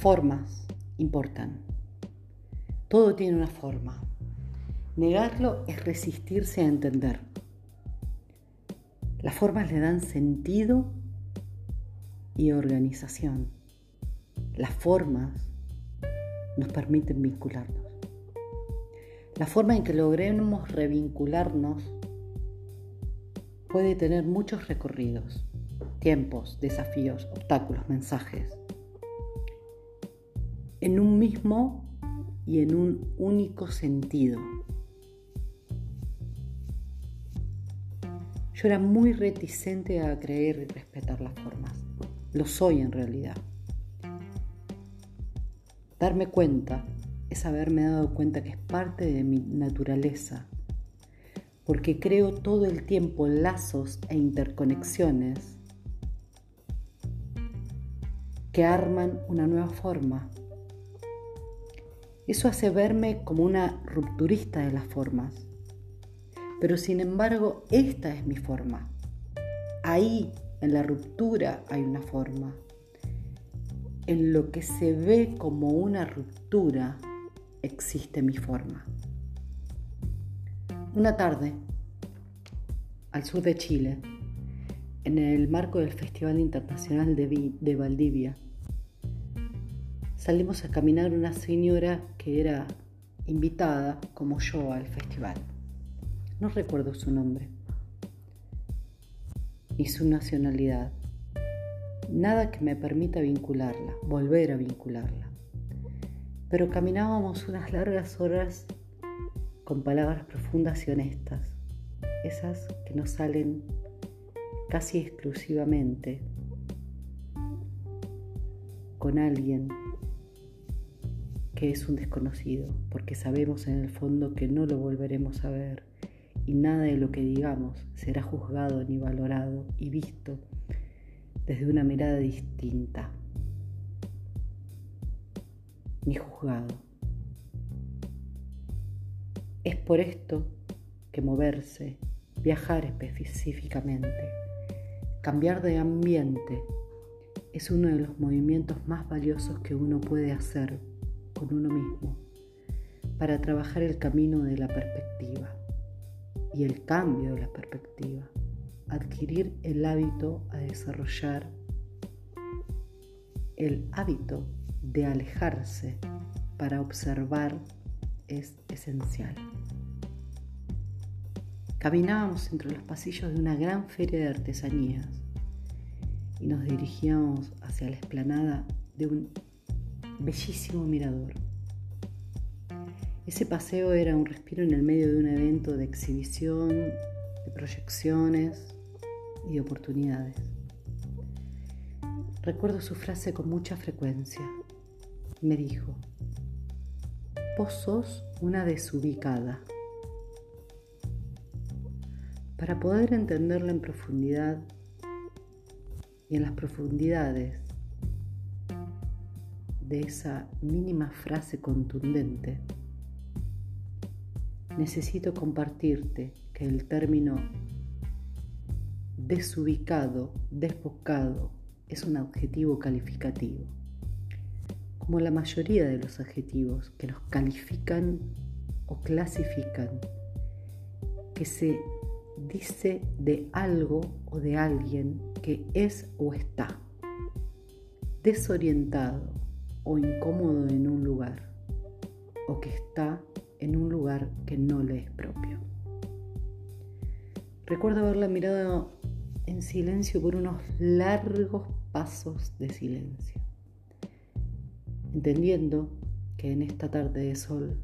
formas importan. Todo tiene una forma. Negarlo es resistirse a entender. Las formas le dan sentido y organización. Las formas nos permiten vincularnos. La forma en que logremos revincularnos puede tener muchos recorridos, tiempos, desafíos, obstáculos, mensajes. En un mismo y en un único sentido. Yo era muy reticente a creer y respetar las formas. Lo soy en realidad. Darme cuenta es haberme dado cuenta que es parte de mi naturaleza, porque creo todo el tiempo lazos e interconexiones que arman una nueva forma eso hace verme como una rupturista de las formas. Pero sin embargo, esta es mi forma. Ahí, en la ruptura, hay una forma. En lo que se ve como una ruptura, existe mi forma. Una tarde, al sur de Chile, en el marco del Festival Internacional de, de Valdivia, salimos a caminar una señora que era invitada, como yo, al festival. No recuerdo su nombre, ni su nacionalidad. Nada que me permita vincularla, volver a vincularla. Pero caminábamos unas largas horas con palabras profundas y honestas, esas que nos salen casi exclusivamente con alguien que es un desconocido, porque sabemos en el fondo que no lo volveremos a ver y nada de lo que digamos será juzgado ni valorado y visto desde una mirada distinta, ni juzgado. Es por esto que moverse, viajar específicamente, cambiar de ambiente, es uno de los movimientos más valiosos que uno puede hacer con uno mismo para trabajar el camino de la perspectiva y el cambio de la perspectiva, adquirir el hábito a desarrollar el hábito de alejarse para observar es esencial. Caminábamos entre los pasillos de una gran feria de artesanías y nos dirigíamos hacia la explanada de un bellísimo mirador. Ese paseo era un respiro en el medio de un evento de exhibición, de proyecciones y de oportunidades. Recuerdo su frase con mucha frecuencia. Me dijo, vos sos una desubicada. Para poder entenderla en profundidad y en las profundidades de esa mínima frase contundente, necesito compartirte que el término desubicado, desbocado, es un adjetivo calificativo. Como la mayoría de los adjetivos que nos califican o clasifican, que se dice de algo o de alguien que es o está desorientado, o incómodo en un lugar o que está en un lugar que no le es propio. Recuerdo haberla mirado en silencio por unos largos pasos de silencio, entendiendo que en esta tarde de sol,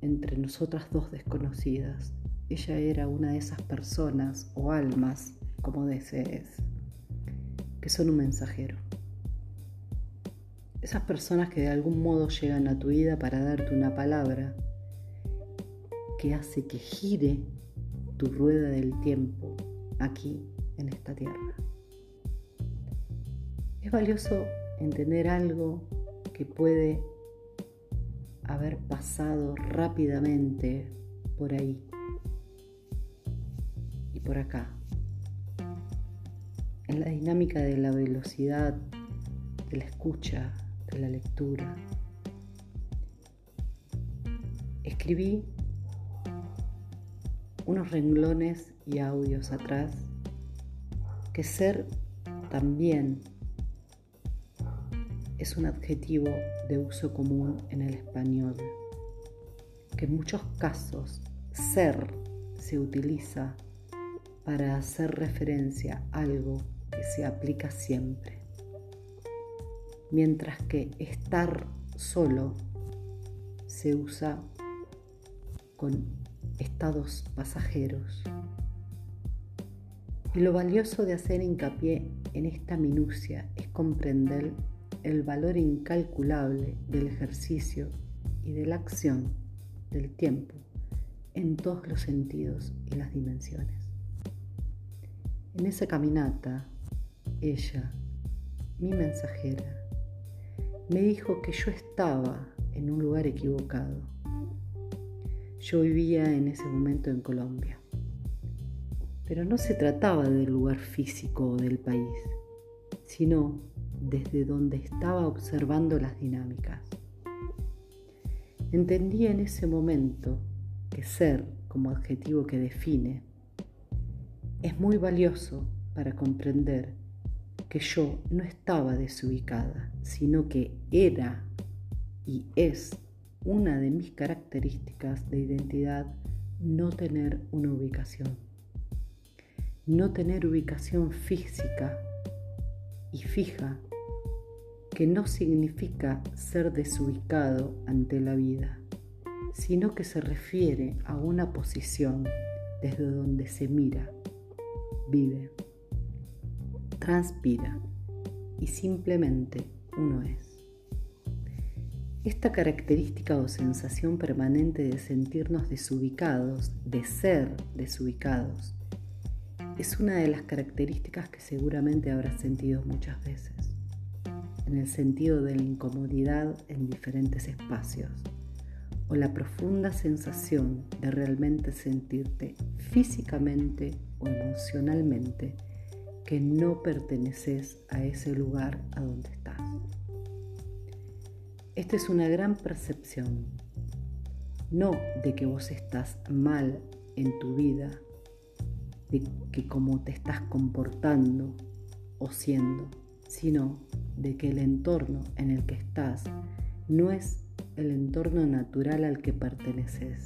entre nosotras dos desconocidas, ella era una de esas personas o almas, como desees, que son un mensajero esas personas que de algún modo llegan a tu vida para darte una palabra que hace que gire tu rueda del tiempo aquí en esta tierra. Es valioso entender algo que puede haber pasado rápidamente por ahí y por acá. En la dinámica de la velocidad, de la escucha, la lectura. Escribí unos renglones y audios atrás que ser también es un adjetivo de uso común en el español, que en muchos casos ser se utiliza para hacer referencia a algo que se aplica siempre, mientras que estar solo se usa con estados pasajeros. Y lo valioso de hacer hincapié en esta minucia es comprender el valor incalculable del ejercicio y de la acción del tiempo en todos los sentidos y las dimensiones. En esa caminata, ella, mi mensajera, me dijo que yo estaba en un lugar equivocado. Yo vivía en ese momento en Colombia. Pero no se trataba del lugar físico o del país, sino desde donde estaba observando las dinámicas. Entendí en ese momento que ser, como adjetivo que define, es muy valioso para comprender que yo no estaba desubicada, sino que era y es una de mis características de identidad no tener una ubicación. No tener ubicación física y fija que no significa ser desubicado ante la vida, sino que se refiere a una posición desde donde se mira vive, transpira y simplemente uno es. Esta característica o sensación permanente de sentirnos desubicados, de ser desubicados, es una de las características que seguramente habrás sentido muchas veces, en el sentido de la incomodidad en diferentes espacios o la profunda sensación de realmente sentirte físicamente o emocionalmente que no perteneces a ese lugar a donde estás. Esta es una gran percepción, no de que vos estás mal en tu vida, de que cómo te estás comportando o siendo, sino de que el entorno en el que estás no es el entorno natural al que perteneces.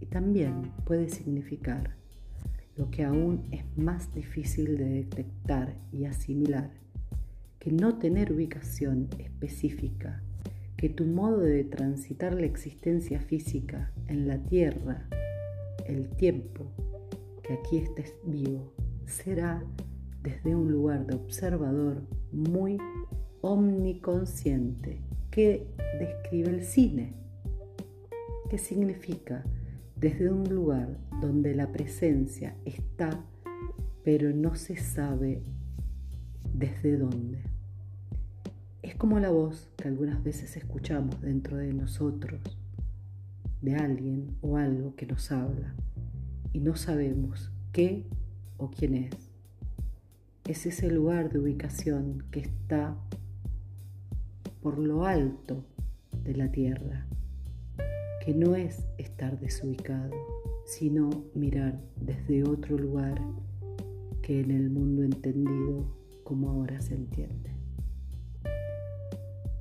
Y también puede significar lo que aún es más difícil de detectar y asimilar, que no tener ubicación específica, que tu modo de transitar la existencia física en la tierra, el tiempo que aquí estés vivo, será desde un lugar de observador muy omniconsciente. Que describe el cine, que significa desde un lugar donde la presencia está, pero no se sabe desde dónde. Es como la voz que algunas veces escuchamos dentro de nosotros, de alguien o algo que nos habla, y no sabemos qué o quién es. Es ese lugar de ubicación que está por lo alto de la tierra, que no es estar desubicado, sino mirar desde otro lugar que en el mundo entendido como ahora se entiende.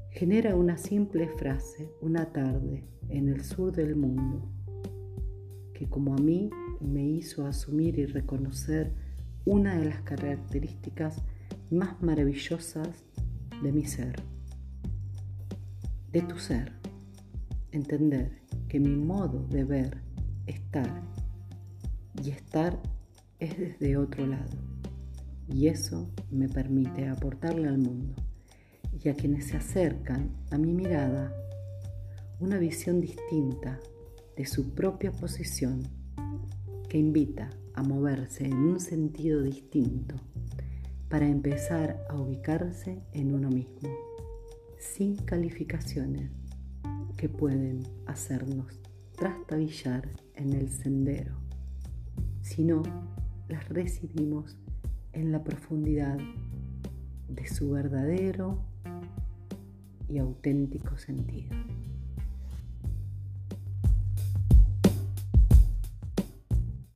Genera una simple frase, una tarde en el sur del mundo, que como a mí me hizo asumir y reconocer una de las características más maravillosas de mi ser de tu ser, entender que mi modo de ver, estar y estar es desde otro lado. Y eso me permite aportarle al mundo y a quienes se acercan a mi mirada una visión distinta de su propia posición que invita a moverse en un sentido distinto para empezar a ubicarse en uno mismo sin calificaciones que pueden hacernos trastabillar en el sendero, sino las recibimos en la profundidad de su verdadero y auténtico sentido.